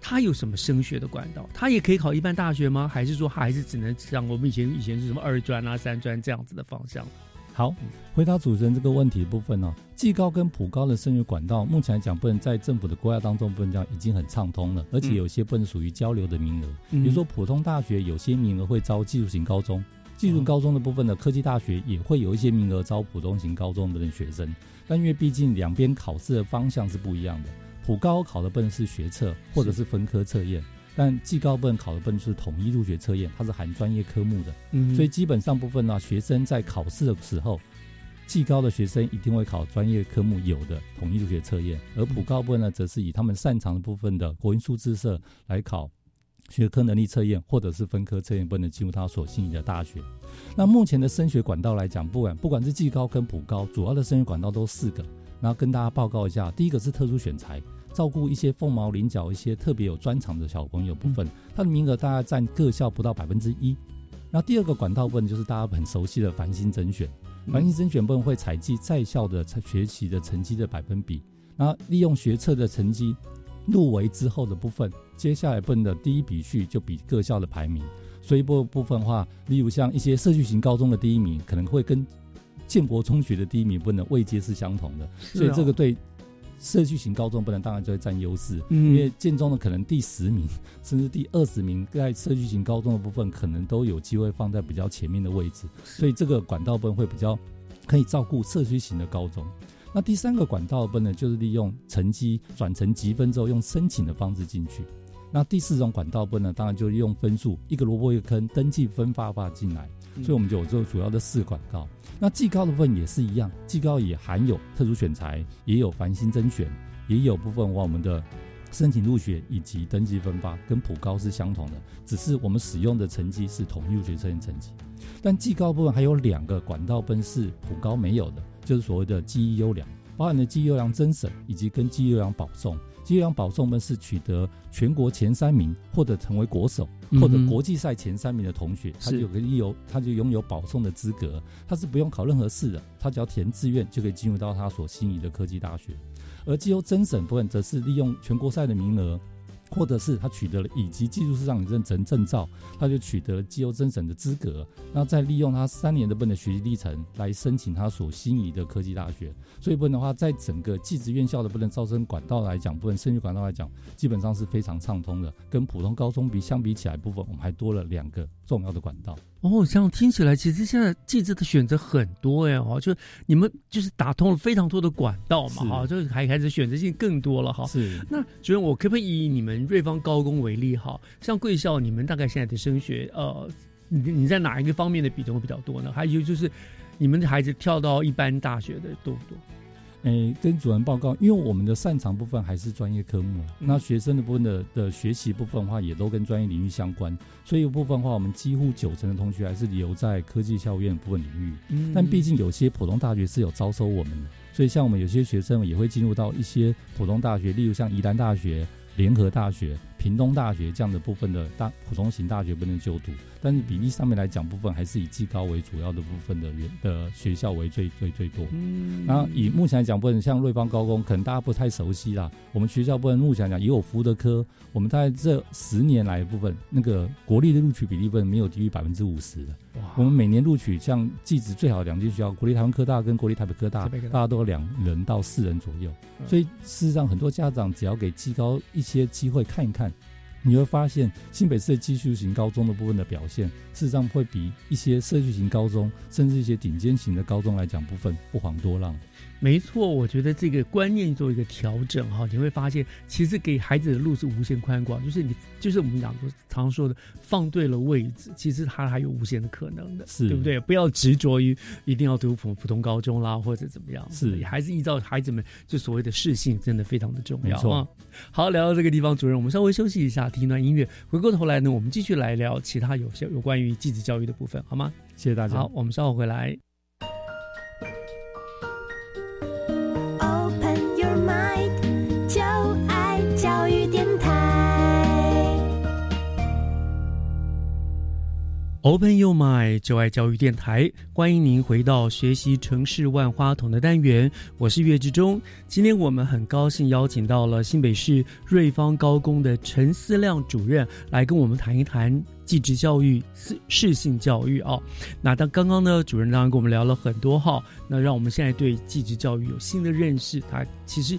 他有什么升学的管道？他也可以考一般大学吗？还是说还是只能像我们以前以前是什么二专啊、三专这样子的方向？好，回答主持人这个问题的部分呢，技高跟普高的升学管道，目前来讲，不能在政府的规划当中，不能讲已经很畅通了，而且有些不能属于交流的名额。比如说，普通大学有些名额会招技术型高中，技术高中的部分的科技大学也会有一些名额招普通型高中的学生。但因为毕竟两边考试的方向是不一样的，普高考的不能是学测或者是分科测验。但技高部分考的分是统一入学测验，它是含专业科目的，嗯，所以基本上部分呢，学生在考试的时候，技高的学生一定会考专业科目有的统一入学测验，而普高部分呢，则是以他们擅长的部分的国音数字社来考学科能力测验，或者是分科测验，不能进入他所心仪的大学。那目前的升学管道来讲，不管不管是技高跟普高，主要的升学管道都四个，然后跟大家报告一下，第一个是特殊选材。照顾一些凤毛麟角、一些特别有专长的小朋友部分，它的名额大概占各校不到百分之一。那第二个管道部分就是大家很熟悉的繁星甄选，繁星甄选部分会采集在校的学习的成绩的百分比，然后利用学测的成绩入围之后的部分，接下来部分的第一笔序就比各校的排名。所以部部分话，例如像一些社区型高中的第一名，可能会跟建国中学的第一名不能位阶是相同的，所以这个对。社区型高中不能，当然就会占优势，因为建中的可能第十名 [LAUGHS] 甚至第二十名，在社区型高中的部分，可能都有机会放在比较前面的位置，所以这个管道分会比较可以照顾社区型的高中。那第三个管道分呢，就是利用成绩转成积分之后，用申请的方式进去。那第四种管道分呢，当然就是用分数一个萝卜一个坑登记分发发进来，所以我们就有这主要的四管道。那技高的部分也是一样，技高也含有特殊选材，也有繁星甄选，也有部分我们的申请入学以及登记分发，跟普高是相同的，只是我们使用的成绩是统一入学测验成绩。但技高部分还有两个管道分是普高没有的，就是所谓的记忆优良，包含了记忆优良甄审以及跟记忆优良保送。记忆优良保送们是取得全国前三名或者成为国手。或者国际赛前三名的同学，他就有个理由，他就拥有保送的资格，他是不用考任何试的，他只要填志愿就可以进入到他所心仪的科技大学。而绩优甄审部分，则是利用全国赛的名额。或者是他取得了以及技术市场认证证照，他就取得了技优甄审的资格，那再利用他三年的本的学习历程来申请他所心仪的科技大学。所以不然的话，在整个技职院校的不能招生管道来讲，不能升学管道来讲，基本上是非常畅通的。跟普通高中比相比起来，部分我们还多了两个重要的管道。哦，这样听起来，其实现在记者的选择很多哎，哦，就你们就是打通了非常多的管道嘛，哈，就还开始选择性更多了，哈。是。那主任，我可不可以以你们瑞芳高工为例，哈，像贵校，你们大概现在的升学，呃，你你在哪一个方面的比重会比较多呢？还有就是，你们的孩子跳到一般大学的多不多？诶，跟主任报告，因为我们的擅长部分还是专业科目，那学生的部分的的学习部分的话，也都跟专业领域相关，所以部分的话，我们几乎九成的同学还是留在科技校院部分领域。嗯，但毕竟有些普通大学是有招收我们的，所以像我们有些学生也会进入到一些普通大学，例如像宜兰大学、联合大学、屏东大学这样的部分的大普通型大学不能就读，但是比例上面来讲，部分还是以技高为主要的部分的原的学校为最最最多。嗯，然后以目前来讲，部分像瑞芳高工，可能大家不太熟悉啦。我们学校部分目前来讲，也有服务的科，我们在这十年来部分那个国立的录取比例部分没有低于百分之五十的。哇，我们每年录取像技职最好的两间学校，国立台湾科大跟国立台北科大，大家都有两人到四人左右。所以事实上，很多家长只要给技高一些机会看一看。你会发现新北市的技术型高中的部分的表现，事实上会比一些社区型高中，甚至一些顶尖型的高中来讲，部分不遑多让。没错，我觉得这个观念做一个调整哈，你会发现其实给孩子的路是无限宽广，就是你就是我们讲说常说的放对了位置，其实他还有无限的可能的，是对不对？不要执着于一定要读普普通高中啦，或者怎么样，是还是依照孩子们就所谓的适性，真的非常的重要啊。好，聊到这个地方，主任，我们稍微休息一下，听一段音乐，回过头来呢，我们继续来聊其他有些有关于继子教育的部分，好吗？谢谢大家。好，我们稍后回来。Open Your Mind，就爱教育电台，欢迎您回到学习城市万花筒的单元。我是岳志忠，今天我们很高兴邀请到了新北市瑞芳高工的陈思亮主任来跟我们谈一谈继职教育、适适性教育啊。那当刚刚呢，主任当然跟我们聊了很多哈，那让我们现在对继职教育有新的认识。他其实。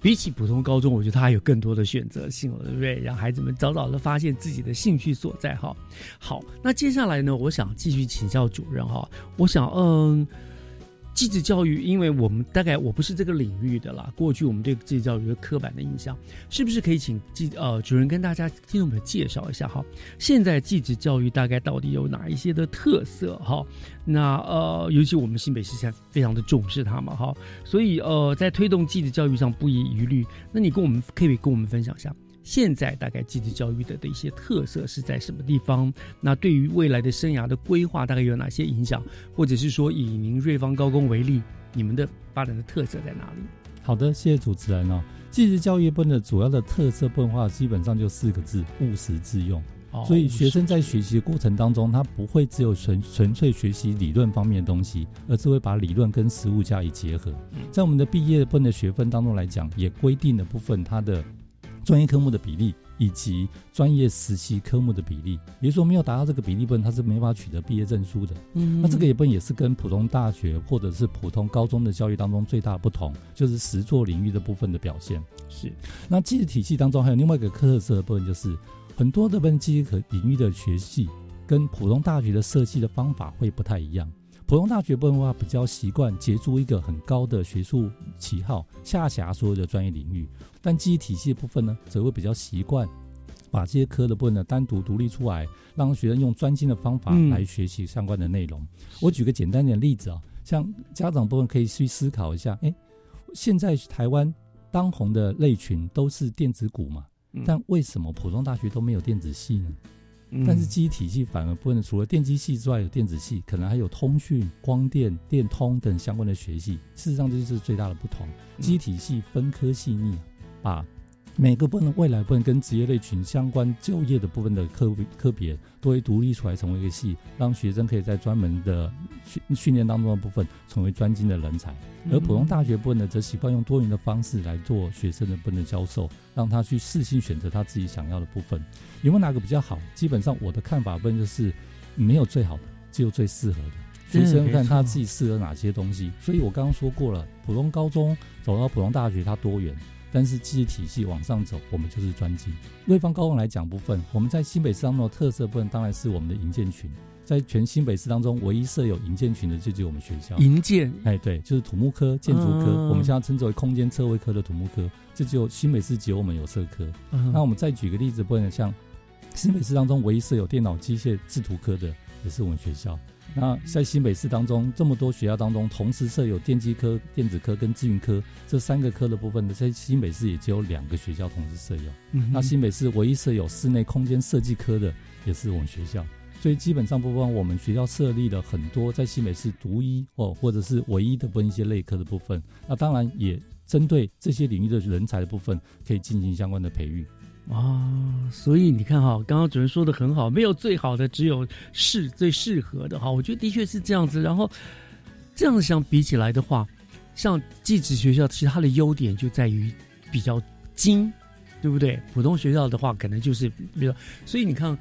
比起普通高中，我觉得他还有更多的选择性了，对不对？让孩子们早早的发现自己的兴趣所在。哈，好，那接下来呢，我想继续请教主任哈，我想，嗯。继职教育，因为我们大概我不是这个领域的啦。过去我们对继职教育有刻板的印象，是不是可以请继呃主任跟大家听众朋友介绍一下哈？现在继职教育大概到底有哪一些的特色哈？那呃，尤其我们新北市现在非常的重视它嘛哈，所以呃，在推动继职教育上不遗余力。那你跟我们可以跟我们分享一下？现在大概继职教育的的一些特色是在什么地方？那对于未来的生涯的规划，大概有哪些影响？或者是说，以您瑞芳高工为例，你们的发展的特色在哪里？好的，谢谢主持人哦。继职教育部的主要的特色分化，基本上就四个字：务实自用。所以学生在学习的过程当中，他不会只有纯纯粹学习理论方面的东西，而是会把理论跟实物加以结合。在我们的毕业部分的学分当中来讲，也规定了部分它的。专业科目的比例以及专业实习科目的比例，也就是说没有达到这个比例分，他是没法取得毕业证书的。嗯，那这个也不也是跟普通大学或者是普通高中的教育当中最大的不同，就是实作领域的部分的表现。是，那技术体系当中还有另外一个特色的部分，就是很多的分技术领域的学系跟普通大学的设计的方法会不太一样。普通大学部分的话，比较习惯结出一个很高的学术旗号，下辖所有的专业领域。但记忆体系的部分呢，则会比较习惯把这些科的部分呢单独独立出来，让学生用专精的方法来学习相关的内容。我举个简单点例子啊，像家长部分可以去思考一下：哎，现在台湾当红的类群都是电子股嘛，但为什么普通大学都没有电子系呢？但是机体系反而不能除了电机系之外，有电子系，可能还有通讯、光电、电通等相关的学系。事实上，这就是最大的不同。机体系分科细腻，把每个部分未来部分跟职业类群相关就业的部分的科科别，都会独立出来成为一个系，让学生可以在专门的训训练当中的部分成为专精的人才。而普通大学部分呢，则习惯用多元的方式来做学生的部分的教授，让他去适性选择他自己想要的部分。有没有哪个比较好？基本上我的看法分就是没有最好的，只有最适合的。学生看他自己适合哪些东西。所以我刚刚说过了，普通高中走到普通大学，它多元，但是知识体系往上走，我们就是专精。瑞芳高工来讲部分，我们在新北市当中的特色部分，当然是我们的营建群。在全新北市当中，唯一设有营建群的，就只有我们学校。营建，哎，对，就是土木科、建筑科，我们现在称之为空间测绘科的土木科，这只有新北市只有我们有设科。那我们再举个例子，不能像新北市当中唯一设有电脑机械制图科的，也是我们学校。那在新北市当中，这么多学校当中，同时设有电机科、电子科跟资讯科这三个科的部分呢，在新北市也只有两个学校同时设有。那新北市唯一设有室内空间设计科的，也是我们学校。所以基本上，不光我们学校设立了很多在新北市独一哦，或者是唯一的分一些类科的部分。那当然也针对这些领域的人才的部分，可以进行相关的培育。啊，所以你看哈，刚刚主任说的很好，没有最好的，只有适最适合的哈。我觉得的确是这样子。然后这样相比起来的话，像寄职学校，其实它的优点就在于比较精，对不对？普通学校的话，可能就是比如，所以你看，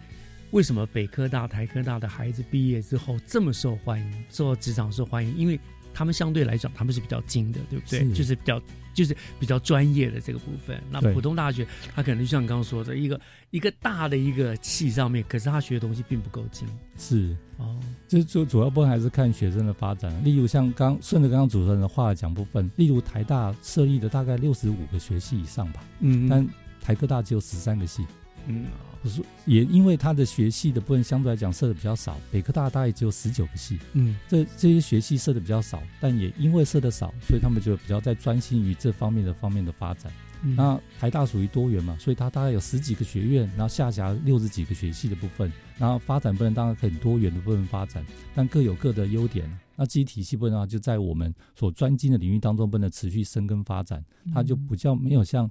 为什么北科大、台科大的孩子毕业之后这么受欢迎，做职场受欢迎？因为他们相对来讲，他们是比较精的，对不对？就是比较。就是比较专业的这个部分。那普通大学，他可能就像你刚刚说的，一个一个大的一个系上面，可是他学的东西并不够精。是哦，就是主主要部分还是看学生的发展。例如像刚顺着刚刚主持人的话讲部分，例如台大设立的大概六十五个学系以上吧，嗯，但台科大只有十三个系，嗯。是，也因为他的学系的部分相对来讲设的比较少，北科大大概只有十九个系，嗯，这这些学系设的比较少，但也因为设的少，所以他们就比较在专心于这方面的方面的发展。那台大属于多元嘛，所以它大概有十几个学院，然后下辖六十几个学系的部分，然后发展部分当然很多元的部分发展，但各有各的优点。那基体系部分的话，就在我们所专精的领域当中不能持续深耕发展，它就比较没有像。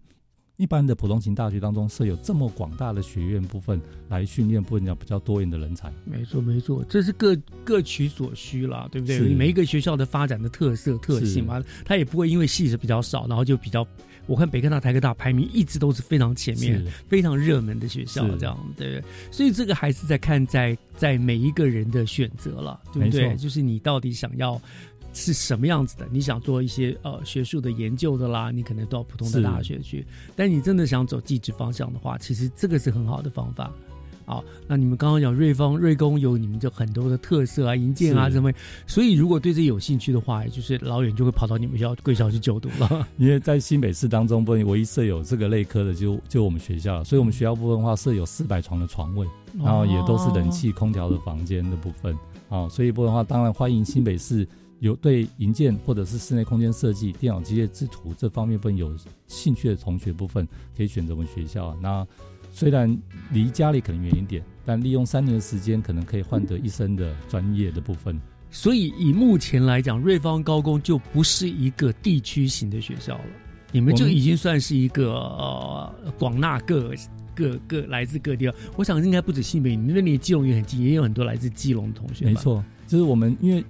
一般的普通型大学当中设有这么广大的学院部分来训练，部分讲比较多元的人才。没错，没错，这是各各取所需啦，对不对？每一个学校的发展的特色特性嘛，它也不会因为系是比较少，然后就比较。我看北科大、台科大排名一直都是非常前面、非常热门的学校，这样对。所以这个还是在看在在每一个人的选择了，对不对？就是你到底想要。是什么样子的？你想做一些呃学术的研究的啦，你可能到普通的大学去。但你真的想走技职方向的话，其实这个是很好的方法。好，那你们刚刚讲瑞芳、瑞工有你们就很多的特色啊、营建啊什么，所以如果对这有兴趣的话，就是老远就会跑到你们学校贵校去就读了。[LAUGHS] [LAUGHS] 因为在新北市当中，不唯一设有这个类科的就就我们学校，所以我们学校部分的话设有四百床的床位，然后也都是冷气空调的房间的部分。啊，所以部分的话，当然欢迎新北市。有对营建或者是室内空间设计、电脑机械制图这方面部分有兴趣的同学部分，可以选择我们学校。那虽然离家里可能远一点，但利用三年的时间，可能可以换得一生的专业的部分。所以以目前来讲，瑞芳高工就不是一个地区型的学校了，你们就已经算是一个呃广纳各各各来自各地了。我想应该不止西北，你们那里基隆也很近，也有很多来自基隆的同学。没错，就是我们因为。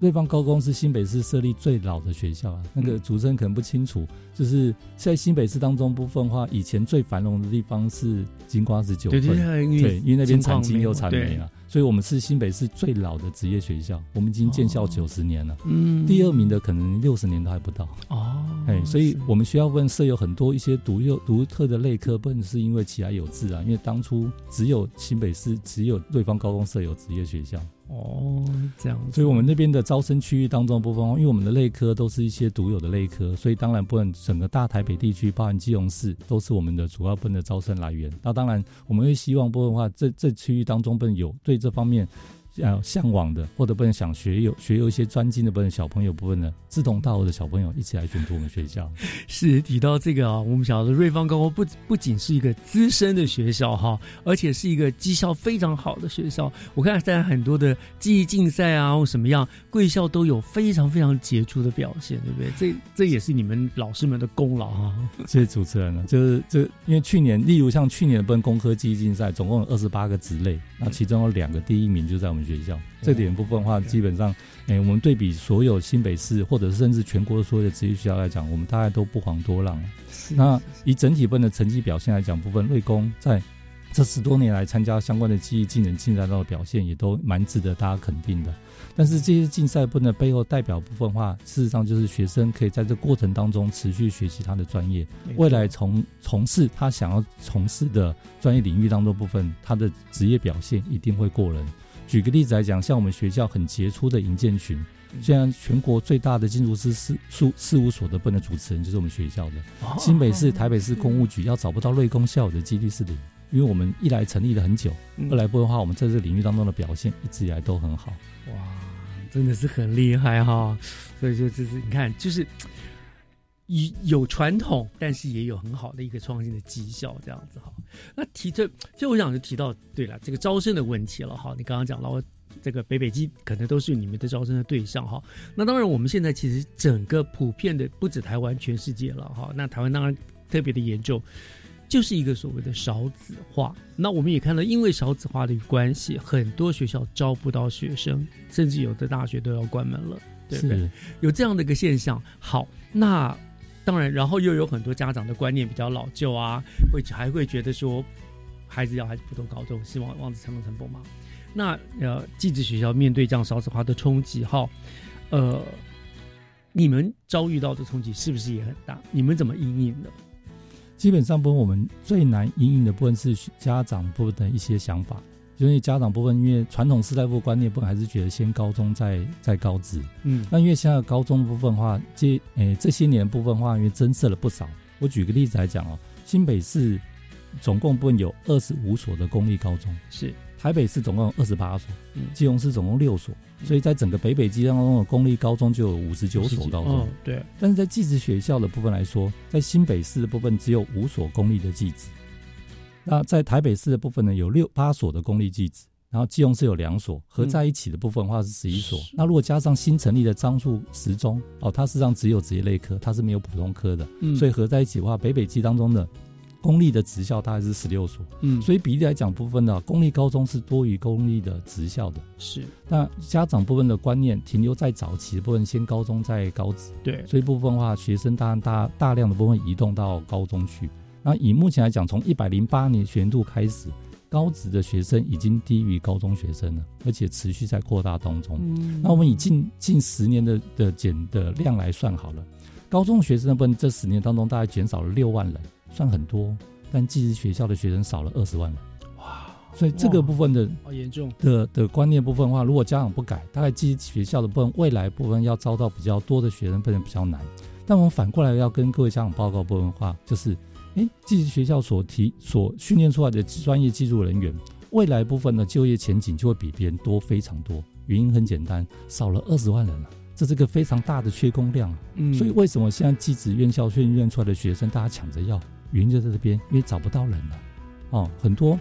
瑞芳高工是新北市设立最老的学校啊，那个主持人可能不清楚，就是在新北市当中部分话，以前最繁荣的地方是金瓜石九份，对，因为那边产金又产煤啊，所以我们是新北市最老的职业学校，我们已经建校九十年了，嗯，第二名的可能六十年都还不到。哦，哎，所以我们学校部分设有很多一些独有独特的类科，不是因为其他有志啊，因为当初只有新北市只有瑞芳高工设有职业学校。哦，这样，所以我们那边的招生区域当中部分，因为我们的内科都是一些独有的内科，所以当然不能整个大台北地区，包含基隆市，都是我们的主要分的招生来源。那当然，我们会希望部分话，这这区域当中不能有对这方面。呃，向往的或者不能想学有学有一些专精的部分小朋友部分的，志同道合的小朋友一起来选读我们学校。是提到这个啊，我们晓得瑞芳高工不不仅是一个资深的学校哈，而且是一个绩效非常好的学校。我看在很多的记忆竞赛啊或什么样，贵校都有非常非常杰出的表现，对不对？这这也是你们老师们的功劳哈。谢谢主持人呢，就是这因为去年，例如像去年的本工科记忆竞赛，总共有二十八个职类，那其中有两个第一名就在我们。学校这点部分的话，基本上，哎，我们对比所有新北市或者甚至全国所有的职业学校来讲，我们大概都不遑多让。那以整体分的成绩表现来讲，部分瑞工在这十多年来参加相关的记忆技能竞赛中的表现，也都蛮值得大家肯定的。但是这些竞赛分的背后代表部分话，事实上就是学生可以在这过程当中持续学习他的专业，未来从从事他想要从事的专业领域当中部分，他的职业表现一定会过人。举个例子来讲，像我们学校很杰出的营建群，虽然全国最大的建筑师事事事务所的部分的主持人就是我们学校的。新北市、台北市公务局要找不到瑞工校友的几率是零，因为我们一来成立了很久，二来不的话，我们在这个领域当中的表现一直以来都很好。哇，真的是很厉害哈！所以说，这是你看，就是。有有传统，但是也有很好的一个创新的绩效，这样子哈。那提这，就我想就提到，对了，这个招生的问题了哈。你刚刚讲了这个北北基可能都是你们的招生的对象哈。那当然，我们现在其实整个普遍的不止台湾，全世界了哈。那台湾当然特别的严重，就是一个所谓的少子化。那我们也看到，因为少子化的关系，很多学校招不到学生，甚至有的大学都要关门了，对不对？有这样的一个现象。好，那当然，然后又有很多家长的观念比较老旧啊，会还会觉得说，孩子要还是普通高中，希望望子成龙成凤嘛。那呃，寄宿学校面对这样少子化的冲击，哈，呃，你们遭遇到的冲击是不是也很大？你们怎么应应的？基本上，不我们最难应应的部分是家长部的一些想法，因为家长部分，因为传统时代部观念部分还是觉得先高中再再高职，嗯，那因为现在高中部分话，这诶这些年部分话，因为增设了不少。我举个例子来讲哦，新北市总共部分有二十五所的公立高中，是。台北市总共有二十八所，嗯基隆市总共六所，所以在整个北北基当中的公立高中就有五十九所高中。对，但是在寄宿学校的部分来说，在新北市的部分只有五所公立的寄宿。那在台北市的部分呢，有六八所的公立寄宿，然后基隆市有两所，合在一起的部分的话是十一所。那如果加上新成立的樟树十中，哦，它实际上只有职业类科，它是没有普通科的，所以合在一起的话，北北基当中的。公立的职校大概是十六所，嗯，所以比例来讲，部分的公立高中是多于公立的职校的。是，那家长部分的观念停留在早期的部分，先高中再高职。对，所以部分的话，学生当然大大量的部分移动到高中去。那以目前来讲，从一百零八年学年度开始，高职的学生已经低于高中学生了，而且持续在扩大当中。嗯，那我们以近近十年的的减的量来算好了，高中学生的部分这十年当中大概减少了六万人。算很多，但寄宿学校的学生少了二十万人，哇！所以这个部分的好严重的的观念部分的话，如果家长不改，大概寄宿学校的部分未来部分要招到比较多的学生，变得比较难。但我们反过来要跟各位家长报告部分的话，就是，哎，寄宿学校所提所训练出来的专业技术人员，未来部分的就业前景就会比别人多非常多。原因很简单，少了二十万人了。这是个非常大的缺工量，嗯，所以为什么现在技职院校训练出来的学生，大家抢着要？原因就在这边，因为找不到人了，哦，很多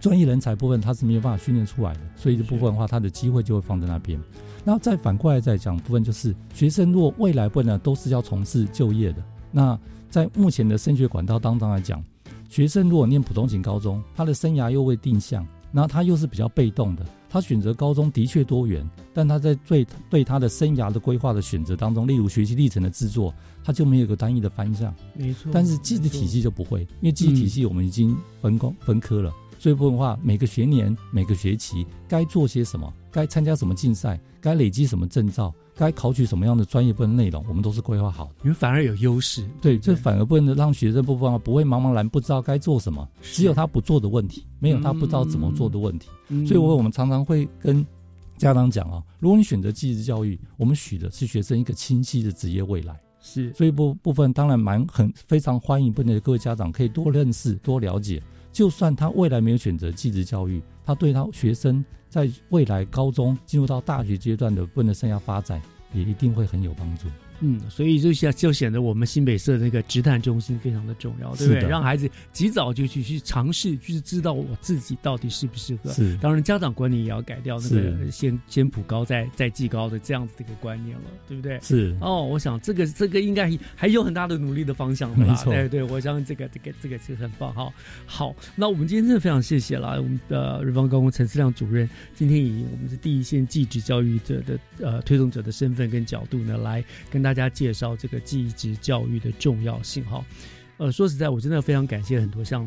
专业人才部分他是没有办法训练出来的，所以这部分的话，他的机会就会放在那边。然后再反过来再讲部分，就是学生如果未来部分呢都是要从事就业的，那在目前的升学管道当中来讲，学生如果念普通型高中，他的生涯又未定向，然后他又是比较被动的。他选择高中的确多元，但他在对对他的生涯的规划的选择当中，例如学习历程的制作，他就没有一个单一的方向。没错。但是记忆体系就不会，因为记忆体系我们已经分工分科了。所以部分的话，每个学年、每个学期该做些什么，该参加什么竞赛，该累积什么证照。该考取什么样的专业部分内容，我们都是规划好的。你们反而有优势，对，这反而不能让学生部分不会茫茫然不知道该做什么，只有他不做的问题，没有他不知道怎么做的问题。所以，我我们常常会跟家长讲啊，如果你选择继职教育，我们许的是学生一个清晰的职业未来。是，所以部部分当然蛮很非常欢迎，不能各位家长可以多认识、多了解。就算他未来没有选择继职教育，他对他学生。在未来高中进入到大学阶段的个人生涯发展，也一定会很有帮助。嗯，所以就显就显得我们新北社那个职探中心非常的重要，对不对？让孩子及早就去去尝试，就是知道我自己到底适不适合。是，当然家长观念也要改掉，那个先先普高再再技高的这样子的一个观念了，对不对？是。哦，我想这个这个应该还有很大的努力的方向，没错。对对，我相信这个这个这个其实很棒哈。好，那我们今天真的非常谢谢了我们的瑞芳高工陈思亮主任，今天以我们是第一线继职教育者的呃推动者的身份跟角度呢，来跟大家介绍这。个继职教育的重要性哈，呃，说实在，我真的非常感谢很多像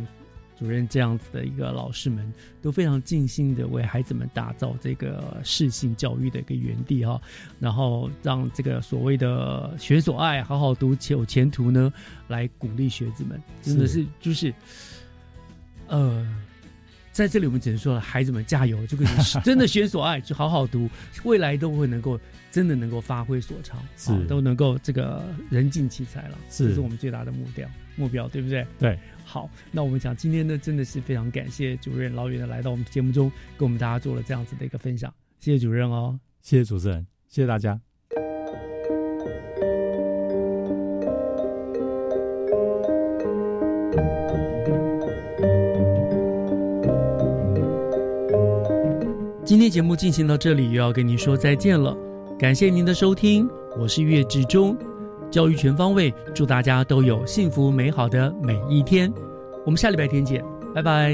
主任这样子的一个老师们，都非常尽心的为孩子们打造这个适性教育的一个园地哈，然后让这个所谓的学所爱，好好读且，有前途呢，来鼓励学子们，真的是就是，呃。在这里，我们只能说了，孩子们加油！这个真的学所爱，就好好读，未来都会能够真的能够发挥所长，是都能够这个人尽其才了，是这是我们最大的目标目标，对不对？对。好，那我们讲今天呢，真的是非常感谢主任老远的来到我们节目中，跟我们大家做了这样子的一个分享，谢谢主任哦，谢谢主持人，谢谢大家。今天节目进行到这里，又要跟您说再见了。感谢您的收听，我是岳志忠，教育全方位，祝大家都有幸福美好的每一天。我们下礼拜天见，拜拜。